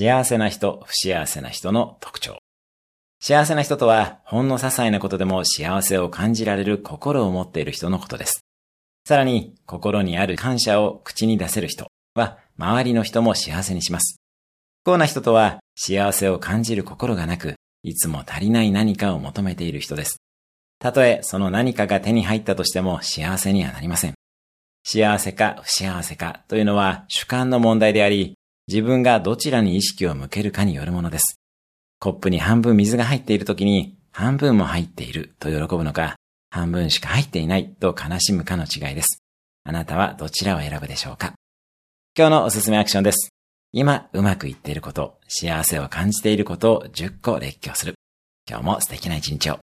幸せな人、不幸せな人の特徴。幸せな人とは、ほんの些細なことでも幸せを感じられる心を持っている人のことです。さらに、心にある感謝を口に出せる人は、周りの人も幸せにします。不幸な人とは、幸せを感じる心がなく、いつも足りない何かを求めている人です。たとえその何かが手に入ったとしても幸せにはなりません。幸せか不幸せかというのは主観の問題であり、自分がどちらに意識を向けるかによるものです。コップに半分水が入っている時に、半分も入っていると喜ぶのか、半分しか入っていないと悲しむかの違いです。あなたはどちらを選ぶでしょうか？今日のおすすめアクションです。今うまくいっていること、幸せを感じていることを10個列挙する。今日も素敵な一日を。